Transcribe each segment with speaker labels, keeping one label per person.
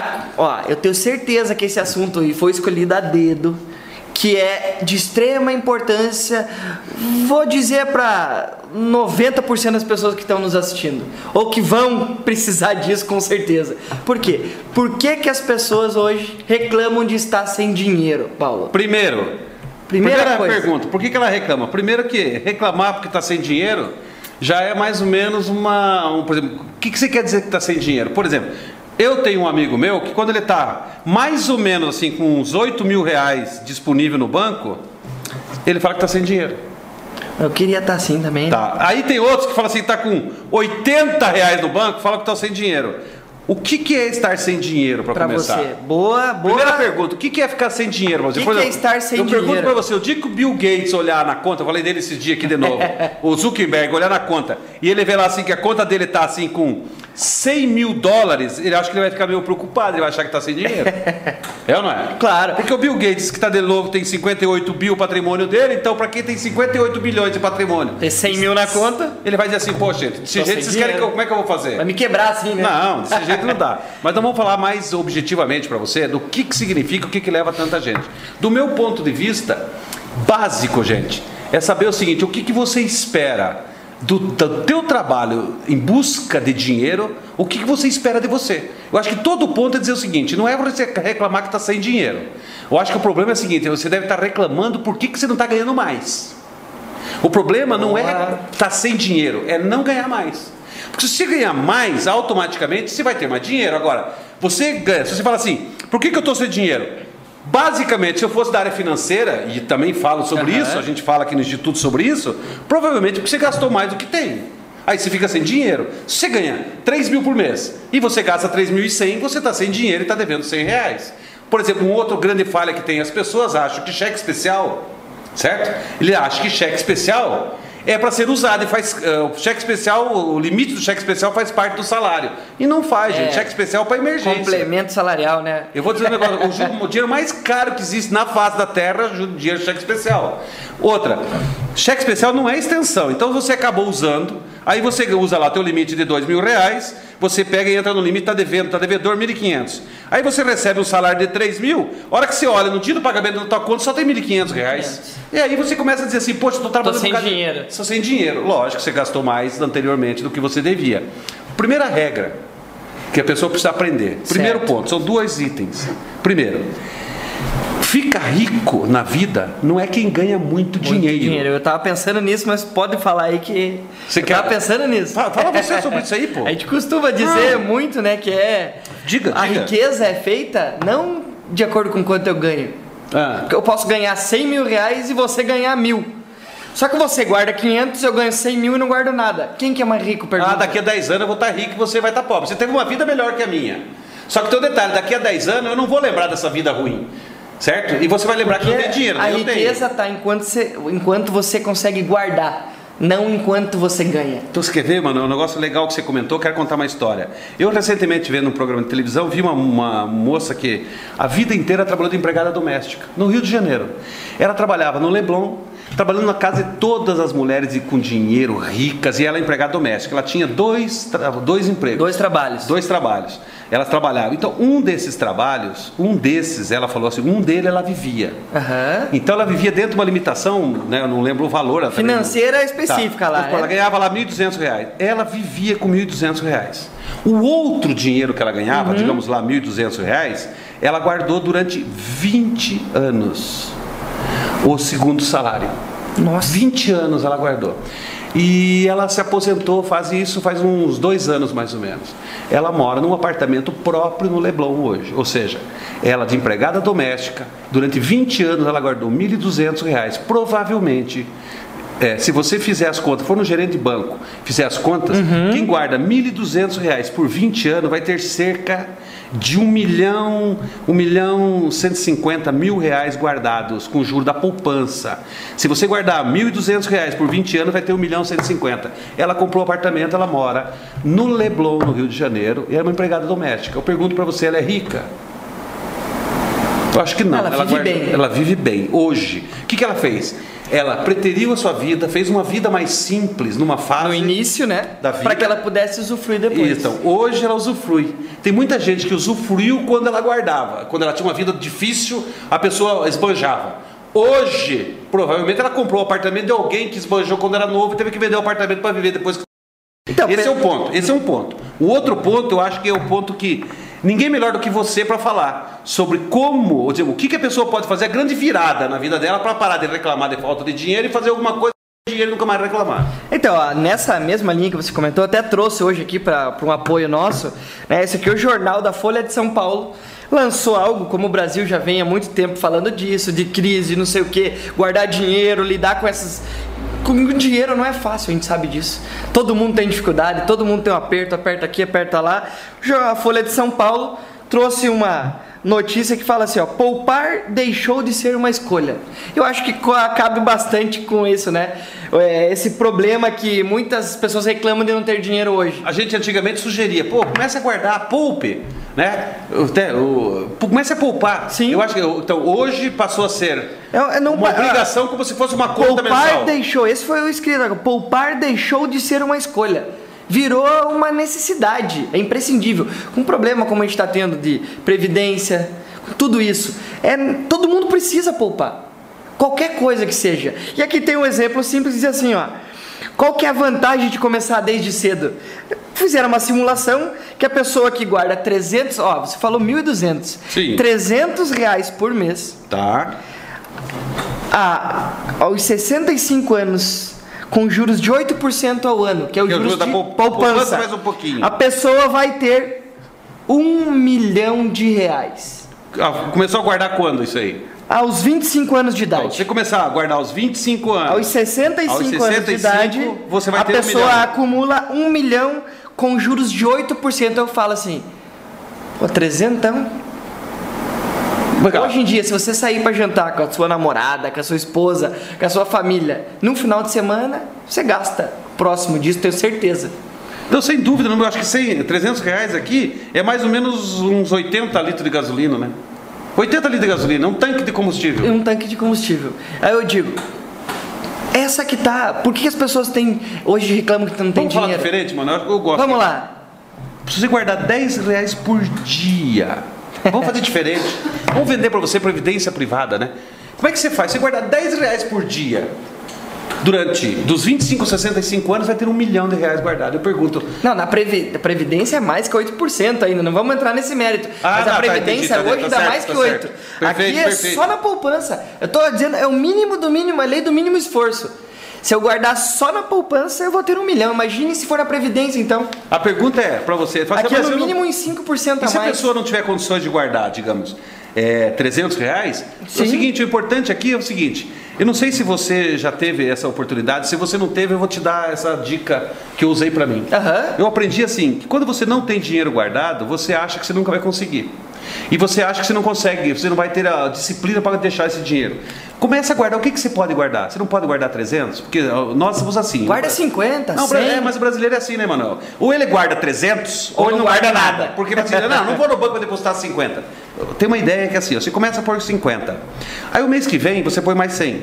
Speaker 1: tá, ó, eu tenho certeza que esse assunto aí foi escolhido a dedo, que é de extrema importância, vou dizer para 90% das pessoas que estão nos assistindo, ou que vão precisar disso com certeza. Por quê? Por que, que as pessoas hoje reclamam de estar sem dinheiro, Paulo?
Speaker 2: Primeiro,
Speaker 1: Primeira
Speaker 2: primeira
Speaker 1: coisa.
Speaker 2: pergunta, por que, que ela reclama? Primeiro que reclamar porque está sem dinheiro já é mais ou menos uma. Um, por exemplo, o que, que você quer dizer que está sem dinheiro? Por exemplo, eu tenho um amigo meu que quando ele está mais ou menos assim com uns 8 mil reais disponível no banco, ele fala que está sem dinheiro.
Speaker 1: Eu queria estar assim também. né?
Speaker 2: Tá. Aí tem outros que falam assim, tá com 80 reais no banco, fala que estão sem dinheiro. O que, que é estar sem dinheiro para começar?
Speaker 1: você. Boa, boa.
Speaker 2: Primeira pergunta, o que que é ficar sem dinheiro? Você?
Speaker 1: Que que é estar sem
Speaker 2: eu pergunto
Speaker 1: dinheiro?
Speaker 2: para você, o dia que o Bill Gates olhar na conta, eu falei dele esse dia aqui de novo, o Zuckerberg olhar na conta, e ele vê lá assim que a conta dele tá assim com 100 mil dólares, ele acha que ele vai ficar meio preocupado, ele vai achar que tá sem dinheiro. é ou não é?
Speaker 1: Claro.
Speaker 2: Porque o Bill Gates, que está de novo, tem 58 bil patrimônio dele, então para quem tem 58 bilhões de patrimônio,
Speaker 1: Ter 100 mil na conta,
Speaker 2: ele vai dizer assim, poxa, desse jeito vocês querem que
Speaker 1: dinheiro.
Speaker 2: eu, como é que eu vou fazer?
Speaker 1: vai me quebrar assim, né?
Speaker 2: Não, desse jeito não dá. Mas nós vamos falar mais objetivamente para você do que, que significa, o que, que leva tanta gente. Do meu ponto de vista, básico, gente, é saber o seguinte: o que, que você espera do, do teu trabalho em busca de dinheiro, o que, que você espera de você? Eu acho que todo ponto é dizer o seguinte: não é você reclamar que está sem dinheiro. Eu acho que o problema é o seguinte: você deve estar reclamando por que, que você não está ganhando mais. O problema não é estar sem dinheiro, é não ganhar mais. Porque se você ganhar mais, automaticamente você vai ter mais dinheiro. Agora, você ganha, se você fala assim, por que, que eu estou sem dinheiro? Basicamente, se eu fosse da área financeira, e também falo sobre
Speaker 1: Aham.
Speaker 2: isso, a gente fala aqui no Instituto sobre isso, provavelmente porque você gastou mais do que tem. Aí você fica sem dinheiro. Se você ganha 3 mil por mês e você gasta 3.100, você está sem dinheiro e está devendo 100 reais. Por exemplo, um outro grande falha que tem, as pessoas acham que cheque especial, certo? Ele acha que cheque especial é para ser usado e faz eh, o cheque especial, o limite do cheque especial faz parte do salário. E não faz,
Speaker 1: É.
Speaker 2: gente. Cheque especial para emergência.
Speaker 1: Complemento salarial, né?
Speaker 2: Eu vou dizer um negócio, o, ju- o dinheiro mais caro que existe na face da terra é o dinheiro cheque especial. Outra, cheque especial não é extensão, então você acabou usando, aí você usa lá teu limite de dois mil reais, você pega e entra no limite, está devendo, está devedor 1.500. Aí você recebe um salário de 3 mil, a hora que você olha no dia do pagamento da tua conta só tem 1.500 reais. E aí você começa a dizer assim, poxa, estou trabalhando
Speaker 1: sem
Speaker 2: por causa-
Speaker 1: dinheiro.
Speaker 2: Estou sem dinheiro. Lógico que você gastou mais anteriormente do que você devia. Primeira regra, que a pessoa precisa aprender. Primeiro
Speaker 1: Certo.
Speaker 2: ponto, são dois itens. Primeiro, fica rico na vida não é quem ganha muito, dinheiro.
Speaker 1: Dinheiro. Eu tava pensando nisso, mas pode falar aí que.
Speaker 2: Você
Speaker 1: eu
Speaker 2: quer-
Speaker 1: tava pensando nisso.
Speaker 2: Fala, fala você sobre isso aí, pô.
Speaker 1: A gente costuma dizer muito, né, que é.
Speaker 2: Diga,
Speaker 1: A
Speaker 2: diga.
Speaker 1: riqueza é feita não de acordo com quanto eu ganho.
Speaker 2: Ah,
Speaker 1: eu posso ganhar 100 mil reais e você ganhar mil. Só que você guarda 500, eu ganho 100 mil e não guardo nada. Quem que é mais rico? Pergunta.
Speaker 2: ah, daqui a 10 anos eu vou estar rico e você vai estar pobre. Você teve uma vida melhor que a minha. Só que tem um detalhe, daqui a 10 anos eu não vou lembrar dessa vida ruim. Certo? E você vai lembrar que
Speaker 1: Porque
Speaker 2: não tem dinheiro,
Speaker 1: a
Speaker 2: né?
Speaker 1: riqueza tá enquanto você, enquanto você consegue guardar, não enquanto você ganha.
Speaker 2: Então você quer ver, mano? Um negócio legal que você comentou, quero contar uma história. Eu recentemente vendo um programa de televisão, vi uma, uma moça que a vida inteira trabalhou de empregada doméstica, no Rio de Janeiro. Ela trabalhava no Leblon, trabalhando na casa de todas as mulheres e com dinheiro, ricas, e ela é empregada doméstica. Ela tinha dois, dois empregos.
Speaker 1: Dois trabalhos.
Speaker 2: Dois trabalhos. Elas trabalhavam. Então, um desses trabalhos, um desses, ela falou assim, um dele ela vivia.
Speaker 1: Aham.
Speaker 2: Então ela vivia dentro de uma limitação, né, eu não lembro o valor. ela também não-
Speaker 1: Financeira específica
Speaker 2: Tá.
Speaker 1: lá.
Speaker 2: Ela
Speaker 1: né?
Speaker 2: ganhava lá 1.200 reais. Ela vivia com 1.200 reais. O outro dinheiro que ela ganhava,
Speaker 1: Uhum.
Speaker 2: digamos lá 1.200 reais, ela guardou durante 20 anos o segundo salário.
Speaker 1: Nossa.
Speaker 2: 20 anos ela guardou. E ela se aposentou, faz isso faz uns dois anos mais ou menos. Ela mora num apartamento próprio no Leblon hoje. Ou seja, ela de empregada doméstica, durante 20 anos ela guardou 1.200 reais. Provavelmente, é, se você fizer as contas, for no gerente de banco, fizer as contas, quem guarda 1.200 reais por 20 anos vai ter cerca de 1 milhão, 1 milhão 150 mil reais guardados com juro da poupança. Se você guardar 1.200 reais por 20 anos, vai ter 1 milhão 150. Ela comprou um apartamento, ela mora no Leblon, no Rio de Janeiro, e é uma empregada doméstica. Eu pergunto para você, ela é rica? Eu acho que não.
Speaker 1: Ela vive bem.
Speaker 2: Ela vive bem. Hoje, o que, que ela fez? Ela preteriu a sua vida, fez uma vida mais simples numa fase.
Speaker 1: No início, né?
Speaker 2: Da vida.
Speaker 1: Para que ela pudesse usufruir depois.
Speaker 2: Então, hoje ela usufrui. Tem muita gente que usufruiu quando ela guardava. Quando ela tinha uma vida difícil, a pessoa esbanjava. Hoje, provavelmente ela comprou o apartamento de alguém que esbanjou quando era novo e teve que vender o apartamento para viver depois.
Speaker 1: Então,
Speaker 2: esse é o ponto. Esse é um ponto. O outro ponto, eu acho que é o ponto que ninguém melhor do que você para falar sobre como, ou seja, o que, que a pessoa pode fazer a grande virada na vida dela para parar de reclamar de falta de dinheiro e fazer alguma coisa dinheiro nunca mais reclamar.
Speaker 1: Então, ó, nessa mesma linha que você comentou, até trouxe hoje aqui para um apoio nosso, né? Esse aqui é o Jornal da Folha de São Paulo. Lançou algo, como o Brasil já vem há muito tempo falando disso, de crise, não sei o que, guardar dinheiro, lidar com essas. Com dinheiro não é fácil, a gente sabe disso. Todo mundo tem dificuldade, todo mundo tem um aperto, aperta aqui, aperta lá. A Folha de São Paulo trouxe uma notícia que fala assim, ó, poupar deixou de ser uma escolha. Eu acho que cabe bastante com isso, né? É, esse problema que muitas pessoas reclamam de não ter dinheiro hoje.
Speaker 2: A gente antigamente sugeria, pô, comece a guardar, poupe, né? Até, o- comece a poupar.
Speaker 1: Sim.
Speaker 2: Eu acho que então, hoje passou a ser
Speaker 1: É- é não-
Speaker 2: uma obrigação como se fosse uma conta
Speaker 1: Poupar
Speaker 2: mensal.
Speaker 1: deixou, esse foi o escrito. Poupar deixou de ser uma escolha. Virou uma necessidade, é imprescindível. Com um problema como a gente está tendo de previdência, tudo isso, é, todo mundo precisa poupar. Qualquer coisa que seja. E aqui tem um exemplo simples, diz assim, ó. Qual que é a vantagem de começar desde cedo? Fizeram uma simulação que a pessoa que guarda 300, ó, você falou 1.200.
Speaker 2: Sim.
Speaker 1: 300 reais por mês,
Speaker 2: Tá.
Speaker 1: a, aos 65 anos, com juros de 8% ao ano, que é o
Speaker 2: Que é
Speaker 1: juros
Speaker 2: juro da
Speaker 1: poupança,
Speaker 2: poupança mais um pouquinho.
Speaker 1: a pessoa vai ter um milhão de reais
Speaker 2: Ah, Começou a guardar quando isso aí?
Speaker 1: aos 25 anos de
Speaker 2: Então,
Speaker 1: idade.
Speaker 2: você começar a guardar aos 25 anos.
Speaker 1: Aos 65,
Speaker 2: Aos
Speaker 1: anos de
Speaker 2: 65,
Speaker 1: idade,
Speaker 2: você vai
Speaker 1: a
Speaker 2: ter um
Speaker 1: pessoa
Speaker 2: milhão.
Speaker 1: acumula um milhão com juros de 8%. Eu falo assim, pô, trezentão.
Speaker 2: Legal.
Speaker 1: Hoje em dia, se você sair para jantar com a sua namorada, com a sua esposa, com a sua família, num final de semana, você gasta próximo disso, tenho certeza.
Speaker 2: Então, sem dúvida, eu acho que 100, 300 reais aqui é mais ou menos uns 80 litros de gasolina, né? 80 litros de gasolina, um tanque de combustível.
Speaker 1: Um tanque de combustível. Aí eu digo, essa que tá. Por que as pessoas têm. Hoje reclamam que não tem
Speaker 2: Vamos falar
Speaker 1: dinheiro?
Speaker 2: diferente, mano? Eu, eu gosto.
Speaker 1: Vamos lá.
Speaker 2: Você guardar 10 reais por dia, vamos fazer diferente. Vamos vender para você previdência privada, né? Como é que você faz? Você guardar 10 reais por dia, durante dos 25 aos 65 anos, vai ter um milhão de reais guardado. Eu pergunto,
Speaker 1: Não, na previ- a Previdência é mais que 8% ainda, não vamos entrar nesse mérito.
Speaker 2: Ah,
Speaker 1: Mas
Speaker 2: tá,
Speaker 1: a
Speaker 2: tá,
Speaker 1: Previdência
Speaker 2: entendi, tá,
Speaker 1: hoje
Speaker 2: tá
Speaker 1: dá
Speaker 2: certo,
Speaker 1: mais
Speaker 2: tá
Speaker 1: que 8%.
Speaker 2: certo. Perfeito,
Speaker 1: Aqui é
Speaker 2: perfeito.
Speaker 1: só na poupança. Eu tô dizendo, é o mínimo do mínimo, a lei do mínimo esforço. Se eu guardar só na poupança, eu vou ter um milhão. Imagine se for na Previdência, então.
Speaker 2: a pergunta é para você. assim,
Speaker 1: Aqui é
Speaker 2: "Mas
Speaker 1: no
Speaker 2: eu não-
Speaker 1: mínimo em 5%
Speaker 2: E
Speaker 1: a
Speaker 2: se a
Speaker 1: mais.
Speaker 2: pessoa não tiver condições de guardar, digamos, é, 300 reais, é
Speaker 1: Sim.
Speaker 2: o seguinte, o importante aqui é o seguinte, eu não sei se você já teve essa oportunidade, se você não teve, eu vou te dar essa dica que eu usei para mim.
Speaker 1: Aham.
Speaker 2: Eu aprendi assim, que quando você não tem dinheiro guardado, você acha que você nunca vai conseguir. E você acha que você não consegue, você não vai ter a disciplina para deixar esse dinheiro. Começa a guardar, o que, que você pode guardar? Você não pode guardar 300? Porque nós somos assim.
Speaker 1: Guarda 50,
Speaker 2: Não,
Speaker 1: 100.
Speaker 2: é, mas o brasileiro é assim, né, Manuel? Ou ele guarda 300, ou,
Speaker 1: Ou
Speaker 2: ele
Speaker 1: não
Speaker 2: guarda
Speaker 1: guarda
Speaker 2: nada.
Speaker 1: nada.
Speaker 2: Porque assim, não, não vou no banco para depositar 50. Tem uma ideia que é assim, ó, você começa por 50. Aí o mês que vem você põe mais 100.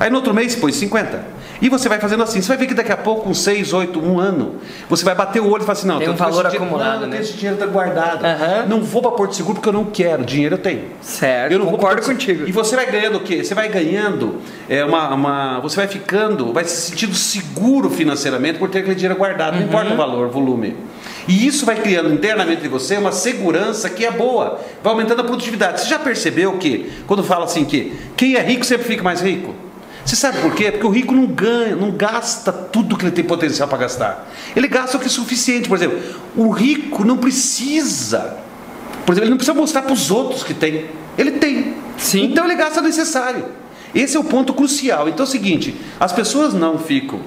Speaker 2: Aí no outro mês você põe 50. E você vai fazendo assim. Você vai ver que daqui a pouco, com 6, 8, 1 ano, você vai bater o olho e falar assim: não,
Speaker 1: Tem um valor
Speaker 2: dinheiro-
Speaker 1: acumulado,
Speaker 2: eu
Speaker 1: né?
Speaker 2: esse dinheiro tá guardado.
Speaker 1: Aham.
Speaker 2: Não vou para Porto Seguro porque eu não quero. Dinheiro eu tenho.
Speaker 1: Certo,
Speaker 2: Eu não
Speaker 1: concordo contigo.
Speaker 2: E você vai ganhando o quê? Você vai ganhando é, uma, uma- Você vai ficando, vai se sentindo seguro financeiramente por ter aquele dinheiro guardado, não
Speaker 1: Uhum.
Speaker 2: importa o valor, o volume. E isso vai criando internamente de você uma segurança que é boa, vai aumentando a produtividade. Você já percebeu que, quando fala assim que quem é rico sempre fica mais rico? Você sabe por quê? Porque o rico não ganha, não gasta tudo que ele tem potencial para gastar. Ele gasta o que é suficiente. Por exemplo, o rico não precisa por exemplo, ele não precisa mostrar para os outros que tem. Ele tem.
Speaker 1: Sim.
Speaker 2: Então ele gasta o necessário. Esse é o ponto crucial. Então é o seguinte: as pessoas não ficam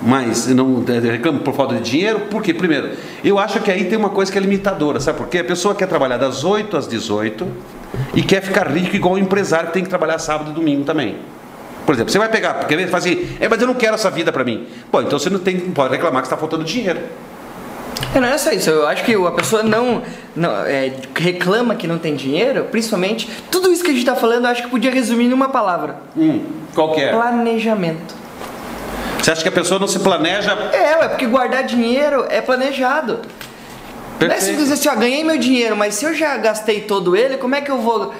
Speaker 2: mais, não eh, reclamam por falta de dinheiro, porque, primeiro, eu acho que aí tem uma coisa que é limitadora, sabe por quê? A pessoa quer trabalhar das 8 às 18 e quer ficar rico igual um empresário que tem que trabalhar sábado e domingo também. Por exemplo, você vai pegar, porque ele fala assim, é, mas eu não quero essa vida para mim. Bom, então você não, tem, não pode reclamar que está faltando dinheiro.
Speaker 1: É, não é só isso, eu acho que a pessoa não, não é, reclama que não tem dinheiro, principalmente, tudo isso que a gente está falando eu acho que podia resumir em uma palavra.
Speaker 2: Hum, qual que é?
Speaker 1: Planejamento.
Speaker 2: Você acha que a pessoa não se planeja?
Speaker 1: É, é porque guardar dinheiro é planejado. Não é simplesmente assim, ó, ganhei meu dinheiro, mas se eu já gastei todo ele, como é que eu vou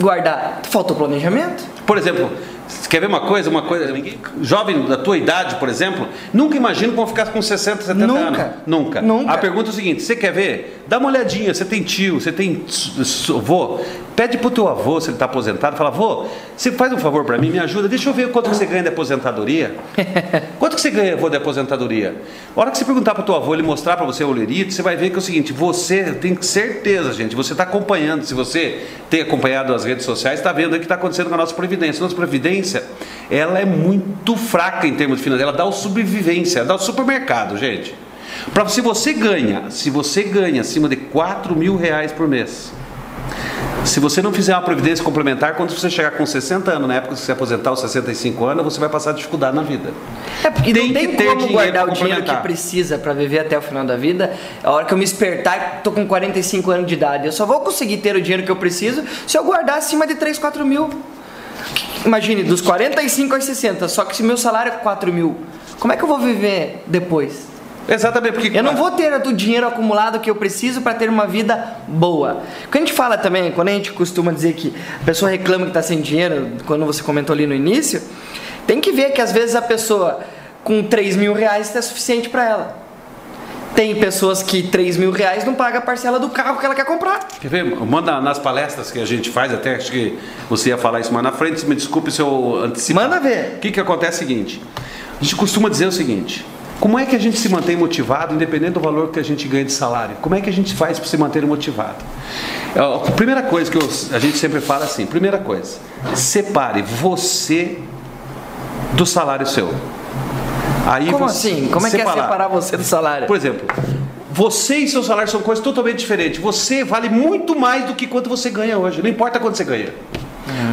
Speaker 1: guardar? Faltou planejamento?
Speaker 2: Por exemplo, quer ver uma coisa? Uma coisa. Jovem da tua idade, por exemplo, nunca imagina como ficar com 60, 70
Speaker 1: Nunca.
Speaker 2: anos. Nunca.
Speaker 1: Nunca.
Speaker 2: A pergunta é o seguinte: você quer ver? Dá uma olhadinha. Você tem tio, você tem avô. Pede pro teu avô, se ele está aposentado, fala: avô, você faz um favor para mim, me ajuda, deixa eu ver quanto que você ganha de aposentadoria. Quanto que você ganha, avô, de aposentadoria? A hora que você perguntar para o teu avô, ele mostrar para você o lerito, você vai ver que é o seguinte: você tem certeza, gente, você está acompanhando. Se você tem acompanhado as redes sociais, está vendo o que está acontecendo com a nossa Previdência. Nossa Previdência, ela é muito fraca em termos de finanças, ela dá o sobrevivência, ela dá o supermercado, gente. Para se você ganha, se você ganha acima de 4 mil reais por mês, se você não fizer uma previdência complementar, quando você chegar com 60 anos, na época que você aposentar aos 65 anos, você vai passar dificuldade na vida.
Speaker 1: É porque
Speaker 2: Tem
Speaker 1: não tem
Speaker 2: que ter
Speaker 1: como guardar
Speaker 2: pra
Speaker 1: o dinheiro que precisa pra viver até o final da vida. A hora que eu me espertar, tô com 45 anos de idade. Eu só vou conseguir ter o dinheiro que eu preciso se eu guardar acima de 3, 4 mil. Imagine, dos 45 aos 60, só que se meu salário é 4 mil, como é que eu vou viver depois?
Speaker 2: Exatamente, porque
Speaker 1: Eu não vou ter o dinheiro acumulado que eu preciso para ter uma vida boa. Quando a gente fala também, quando a gente costuma dizer que a pessoa reclama que está sem dinheiro, quando você comentou ali no início, tem que ver que às vezes a pessoa com 3 mil reais é suficiente para ela. Tem pessoas que 3 mil reais não paga a parcela do carro que ela quer comprar.
Speaker 2: Quer ver? Manda nas palestras que a gente faz, até acho que você ia falar isso mais na frente, me desculpe se eu antecipo.
Speaker 1: Manda ver.
Speaker 2: O que, que acontece é o seguinte: a gente costuma dizer o seguinte. Como é que a gente se mantém motivado, independente do valor que a gente ganha de salário? Como é que a gente faz para se manter motivado? É, A primeira coisa que eu- a gente sempre fala assim: primeira coisa, separe você do salário seu. Aí
Speaker 1: Como
Speaker 2: você-
Speaker 1: assim? Como é que é separar você do salário?
Speaker 2: por exemplo, você e seu salário são coisas totalmente diferentes. Você vale muito mais do que quanto você ganha hoje. Não importa quanto você ganha.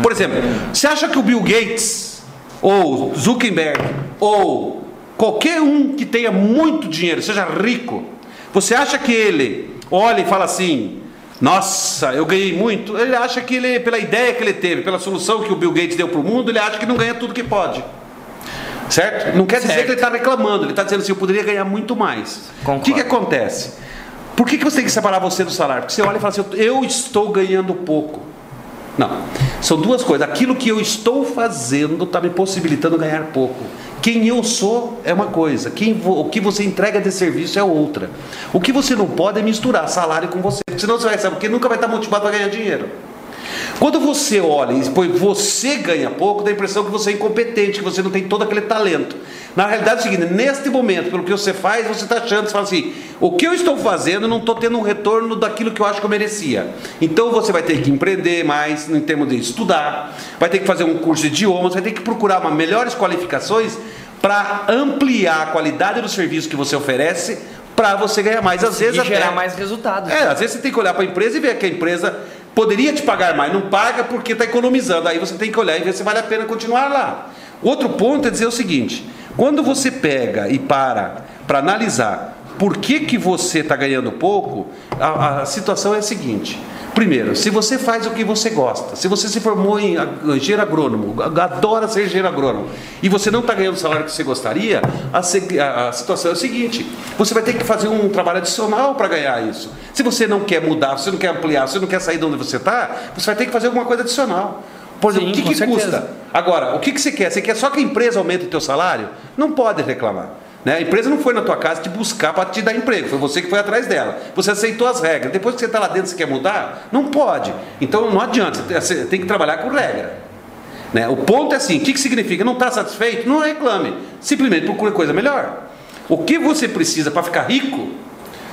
Speaker 2: Por exemplo, você acha que o Bill Gates, ou Zuckerberg, ou qualquer um que tenha muito dinheiro, seja rico, você acha que ele olha e fala assim: Nossa, eu ganhei muito? Ele acha que ele, pela ideia que ele teve, pela solução que o Bill Gates deu para o mundo, ele acha que não ganha tudo que pode. Certo? Não quer dizer
Speaker 1: Certo.
Speaker 2: que ele está reclamando, ele está dizendo assim: eu poderia ganhar muito mais.
Speaker 1: Concordo.
Speaker 2: O que, que acontece? Por que, que você tem que separar você do salário? Porque você olha e fala assim: eu estou ganhando pouco. Não. São duas coisas. Aquilo que eu estou fazendo está me possibilitando ganhar pouco. Quem eu sou é uma coisa, quem o que você entrega de serviço é outra. O que você não pode é misturar salário com você, porque senão você vai saber, porque nunca vai estar motivado para ganhar dinheiro. Quando você olha e põe você ganha pouco, dá a impressão que você é incompetente, que você não tem todo aquele talento. Na realidade é o seguinte, neste momento, pelo que você faz, você está achando, você fala assim, o que eu estou fazendo, não estou tendo um retorno daquilo que eu acho que eu merecia. Então você vai ter que empreender mais em termos de estudar, vai ter que fazer um curso de idiomas, vai ter que procurar uma melhores qualificações para ampliar a qualidade do serviço que você oferece para você ganhar mais. Às vezes
Speaker 1: E
Speaker 2: até-
Speaker 1: gerar mais resultados.
Speaker 2: é, às vezes você tem que olhar para a empresa e ver que a empresa poderia te pagar mais, não paga porque está economizando. Aí você tem que olhar e ver se vale a pena continuar lá. Outro ponto é dizer o seguinte: quando você pega e para para analisar por que, que você está ganhando pouco, a, a situação é a seguinte. Primeiro, se você faz o que você gosta, se você se formou em engenheiro agrônomo, adora ser engenheiro agrônomo, e você não está ganhando o salário que você gostaria, a, a- situação é a seguinte: você vai ter que fazer um trabalho adicional para ganhar isso. Se você não quer mudar, se você não quer ampliar, se você não quer sair de onde você está, você vai ter que fazer alguma coisa adicional. Por exemplo,
Speaker 1: Sim,
Speaker 2: o que, que
Speaker 1: certeza.
Speaker 2: custa? Agora, o que, que você quer? Você quer só que a empresa aumente o teu salário? Não pode reclamar. Né? A empresa não foi na tua casa te buscar para te dar emprego, foi você que foi atrás dela. Você aceitou as regras. Depois que você está lá dentro, você quer mudar? Não pode. Então não adianta, você tem que trabalhar com regra. Né? O ponto é assim: o que, que significa? Não está satisfeito? Não reclame. Simplesmente procure coisa melhor. O que você precisa para ficar rico?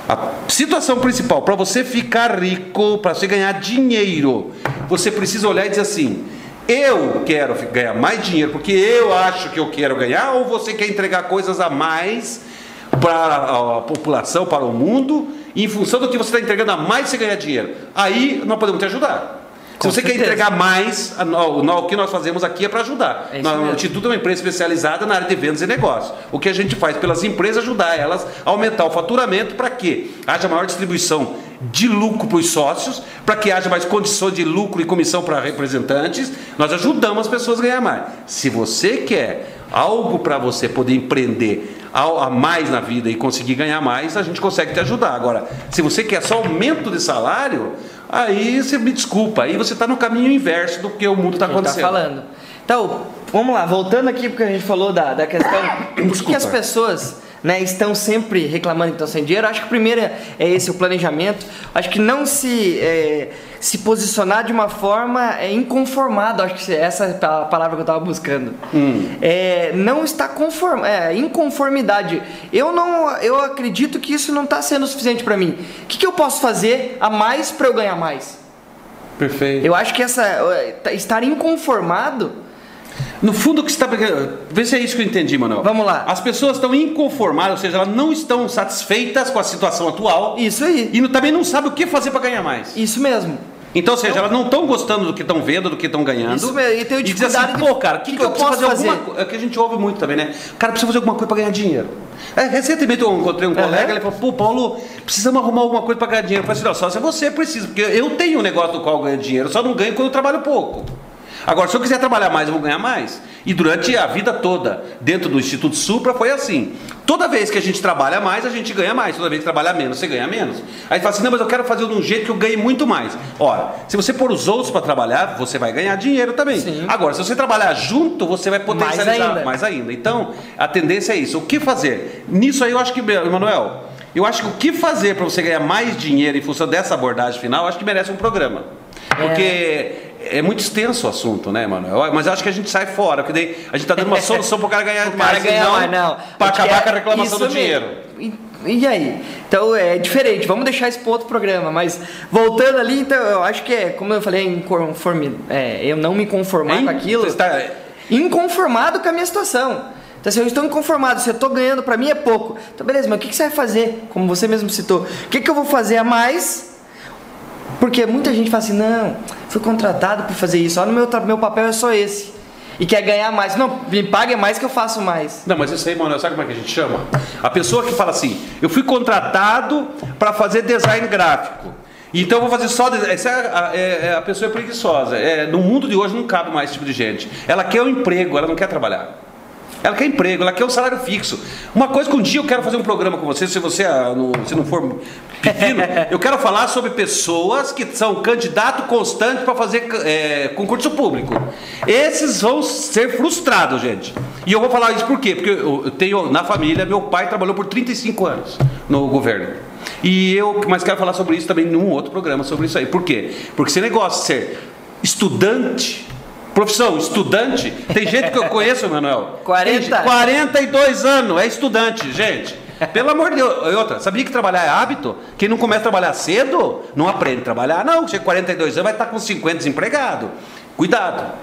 Speaker 2: A situação principal para você ficar rico, para você ganhar dinheiro, você precisa olhar e dizer assim: eu quero ganhar mais dinheiro porque eu acho que eu quero ganhar, ou você quer entregar coisas a mais para a população, para o mundo, em função do que você está entregando a mais você ganhar dinheiro. Aí nós podemos te ajudar. Se você
Speaker 1: certeza.
Speaker 2: quer entregar mais, o, que nós fazemos aqui é para ajudar.
Speaker 1: É
Speaker 2: o. Instituto é uma empresa especializada na área de vendas e negócios. O que a gente faz pelas empresas é ajudar elas a aumentar o faturamento para que haja maior distribuição de lucro para os sócios, para que haja mais condições de lucro e comissão para representantes. Nós ajudamos as pessoas a ganhar mais. Se você quer algo para você poder empreender a mais na vida e conseguir ganhar mais, a gente consegue te ajudar. Agora, se você quer só aumento de salário, aí você me desculpa, aí você está no caminho inverso do que o mundo está
Speaker 1: tá
Speaker 2: acontecendo.
Speaker 1: falando. Então, vamos lá, voltando aqui porque a gente falou da, da questão por que as pessoas né, estão sempre reclamando que estão sem dinheiro. Acho que o primeiro é esse, o planejamento. Acho que não se, é, se posicionar de uma forma é, inconformado, acho que essa é a palavra que eu estava buscando. É, não está conform, é, inconformidade. Eu não, eu acredito que isso não está sendo suficiente para mim. O que, que eu posso fazer a mais para eu ganhar mais?
Speaker 2: Perfeito.
Speaker 1: Eu acho que essa é, estar inconformado
Speaker 2: No fundo, o que você está. Vê se é isso que eu entendi, Manuel.
Speaker 1: Vamos lá.
Speaker 2: As pessoas estão inconformadas, ou seja, elas não estão satisfeitas com a situação atual
Speaker 1: Isso aí.
Speaker 2: e também não sabem o que fazer para ganhar mais.
Speaker 1: Isso mesmo.
Speaker 2: Então, ou seja, elas não estão gostando do que estão vendo, do que estão ganhando.
Speaker 1: Isso mesmo, e tem
Speaker 2: diz
Speaker 1: dificuldade
Speaker 2: assim,
Speaker 1: de-
Speaker 2: pô, cara, o que,
Speaker 1: que
Speaker 2: que eu,
Speaker 1: posso
Speaker 2: fazer,
Speaker 1: fazer?
Speaker 2: alguma? É que a gente ouve muito também, né? O cara precisa fazer alguma coisa para ganhar dinheiro. É, recentemente eu encontrei um colega, ele falou, pô, Paulo, precisamos arrumar alguma coisa para ganhar dinheiro. Eu falei assim, não, só se você precisa, porque eu tenho um negócio do qual eu ganho dinheiro, só não ganho quando eu trabalho pouco. Agora, se eu quiser trabalhar mais, eu vou ganhar mais. E durante a vida toda, dentro do Instituto Supra, foi assim. Toda vez que a gente trabalha mais, a gente ganha mais. Toda vez que trabalha menos, você ganha menos. Aí fala assim, não, mas eu quero fazer de um jeito que eu ganhe muito mais. Ora, se você pôr os outros para trabalhar, você vai ganhar dinheiro também.
Speaker 1: Sim.
Speaker 2: Agora, se você trabalhar junto, você vai potencializar
Speaker 1: ainda.
Speaker 2: mais ainda. Então, a tendência é isso. O que fazer? Nisso aí eu acho que, Emanuel, eu acho que o que fazer para você ganhar mais dinheiro em função dessa abordagem final, eu acho que merece um programa. Porque é, muito extenso o assunto, né, Emanuel? Mas eu acho que a gente sai fora, porque daí a gente está dando uma solução para o cara ganhar
Speaker 1: O cara
Speaker 2: mais.
Speaker 1: ganha
Speaker 2: não
Speaker 1: mais, não.
Speaker 2: Para acabar
Speaker 1: é
Speaker 2: com a reclamação do
Speaker 1: isso
Speaker 2: dinheiro.
Speaker 1: mesmo. E, e aí? Então é diferente, vamos deixar isso para outro programa. Mas voltando ali, então eu acho que é, como eu falei, inconformi, é, eu não me conformar
Speaker 2: Hein?
Speaker 1: com aquilo.
Speaker 2: Você está-
Speaker 1: Inconformado com a minha situação. Então, se eu estou inconformado, se eu estou ganhando, para mim é pouco. Então, beleza, mas o que, que você vai fazer? Como você mesmo citou, o que, que eu vou fazer a mais? Porque muita gente fala assim: não, fui contratado para fazer isso, no meu, meu papel é só esse. E quer ganhar mais. Não, me pague mais que eu faço mais.
Speaker 2: Não, mas isso aí, Manuel, sabe como é que a gente chama? A pessoa que fala assim, eu fui contratado para fazer design gráfico. Então eu vou fazer só. Essa é a, é- é a pessoa é preguiçosa. É, no mundo de hoje não cabe mais esse tipo de gente. Ela quer um emprego, ela não quer trabalhar. Ela quer emprego, ela quer um salário fixo. Uma coisa que um dia eu quero fazer um programa com você, se você ah, não, se não for pepino, eu quero falar sobre pessoas que são candidato constante para fazer é, concurso público. Esses vão ser frustrados, gente. E eu vou falar isso por quê? Porque eu eu tenho na família, meu pai trabalhou por 35 anos no governo. E eu, mas quero falar sobre isso também num outro programa sobre isso aí. Por quê? Porque esse negócio de ser estudante Profissão, estudante. Tem gente que eu conheço, Manuel.
Speaker 1: 40.
Speaker 2: Tem 42 anos, é estudante, gente. Pelo amor de Deus. E outra, sabia que trabalhar é hábito? Quem não começa a trabalhar cedo, não aprende a trabalhar. Não, chega com 42 anos, vai estar com 50 desempregado. Cuidado.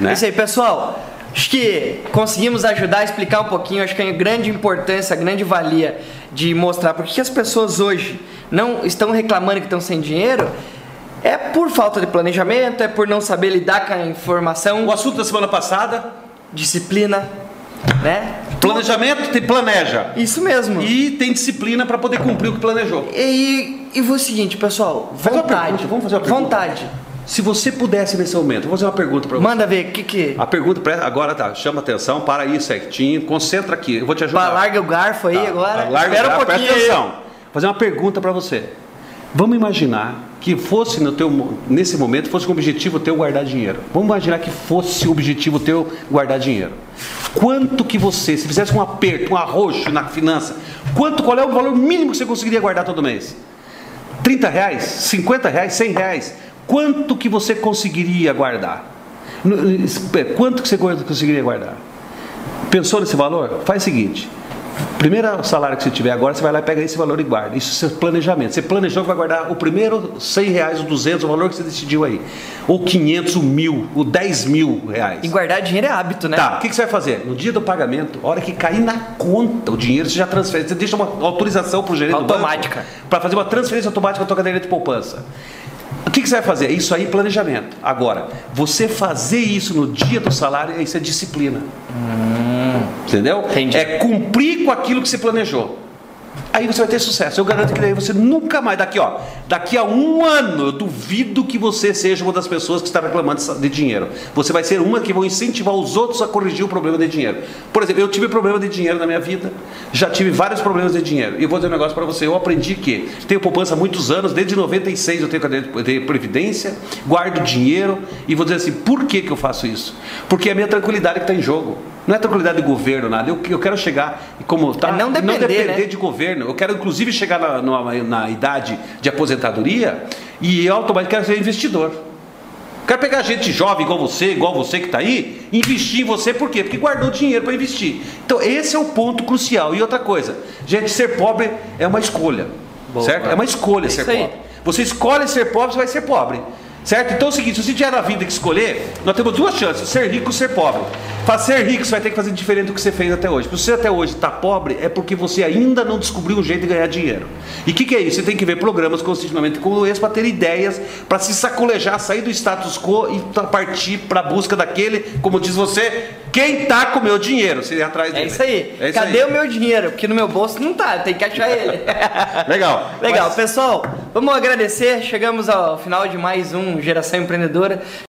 Speaker 2: Né?
Speaker 1: É isso aí, pessoal. Acho que conseguimos ajudar a explicar um pouquinho. Acho que a grande importância, a grande valia de mostrar por que as pessoas hoje não estão reclamando que estão sem dinheiro. É por falta de planejamento, é por não saber lidar com a informação,
Speaker 2: O assunto da semana passada,
Speaker 1: disciplina, né?
Speaker 2: planejamento, te planeja.
Speaker 1: Isso mesmo. E,
Speaker 2: E tem disciplina para poder cumprir o que planejou.
Speaker 1: e, e o seguinte, pessoal, vontade.
Speaker 2: vamos fazer uma pergunta.
Speaker 1: Vontade.
Speaker 2: Se você pudesse nesse momento, vou fazer uma pergunta para você.
Speaker 1: Manda ver o que que.
Speaker 2: A pergunta pre- agora tá, chama atenção, para aí certinho, concentra aqui, eu vou te ajudar.
Speaker 1: Pá, larga o garfo aí
Speaker 2: Tá,
Speaker 1: agora.
Speaker 2: larga,
Speaker 1: Espera um
Speaker 2: tá,
Speaker 1: pouquinho.
Speaker 2: Presta atenção. Vou fazer uma pergunta para você. Vamos imaginar que fosse no teu, nesse momento fosse um objetivo teu guardar dinheiro. Vamos imaginar que fosse um objetivo teu guardar dinheiro. Quanto que você, se fizesse um aperto, um arroxo na finança, quanto, qual é o valor mínimo que você conseguiria guardar todo mês? 30 reais, 50 reais, 100 reais. Quanto que você conseguiria guardar? Espe- Quanto que você conseguiria guardar? Pensou nesse valor? Faz o seguinte. Primeiro salário que você tiver agora, você vai lá e pega esse valor e guarda. Isso é planejamento. Você planejou que vai guardar o primeiro 100 reais, o 200, o valor que você decidiu aí. Ou 500, o mil, o 10 mil reais.
Speaker 1: E guardar dinheiro é hábito, né?
Speaker 2: Tá, o que, que você vai fazer? No dia do pagamento, hora que cair na conta o dinheiro, você já transfere. Você deixa uma autorização para o gerente
Speaker 1: Automática.
Speaker 2: para fazer uma transferência automática da tua cadeira de poupança. O que, que você vai fazer? Isso aí é planejamento. Agora, você fazer isso no dia do salário, isso é disciplina. Hum, Entendeu?
Speaker 1: Entendi.
Speaker 2: É cumprir com aquilo que você planejou. Aí você vai ter sucesso. Eu garanto que daí você nunca mais, daqui ó, daqui a um ano, eu duvido que você seja uma das pessoas que está reclamando de dinheiro. Você vai ser uma que vai incentivar os outros a corrigir o problema de dinheiro. Por exemplo, eu tive problema de dinheiro na minha vida, já tive vários problemas de dinheiro. E eu vou dizer um negócio para você, eu aprendi que tenho poupança há muitos anos, desde 96 eu tenho caderneta de previdência, guardo dinheiro e vou dizer assim, por que, que eu faço isso? Porque é a minha tranquilidade que está em jogo. Não é tranquilidade de governo, nada. Eu, eu quero chegar, e como tá,
Speaker 1: É não depender, né?
Speaker 2: de governo. Eu quero, inclusive, chegar na, na, na idade de aposentadoria e eu automaticamente quero ser investidor. Quero pegar gente jovem igual você, igual você que está aí, e investir em você, por quê? Porque guardou dinheiro para investir. Então, esse é o ponto crucial. E outra coisa, gente, ser pobre é uma escolha.
Speaker 1: Boa.
Speaker 2: certo? É uma escolha
Speaker 1: É
Speaker 2: ser
Speaker 1: isso aí.
Speaker 2: pobre. Você escolhe ser pobre, você vai ser pobre. Certo? Então é o seguinte, se tiver na vida que escolher, nós temos duas chances, ser rico ou ser pobre. Para ser rico, você vai ter que fazer diferente do que você fez até hoje. Se você até hoje está pobre, é porque você ainda não descobriu um jeito de ganhar dinheiro. E o que, que é isso? Você tem que ver programas constantemente como esse para ter ideias, para se sacolejar, sair do status quo e partir para a busca daquele, como diz você, quem tá com o meu dinheiro. Você atrás
Speaker 1: É
Speaker 2: dele.
Speaker 1: isso aí.
Speaker 2: É isso
Speaker 1: Cadê
Speaker 2: aí.
Speaker 1: o meu dinheiro? Porque no meu bolso não tá, tem que achar ele.
Speaker 2: Legal.
Speaker 1: Legal,
Speaker 2: Mas-
Speaker 1: pessoal. Vamos agradecer. Chegamos ao final de mais um Geração Empreendedora.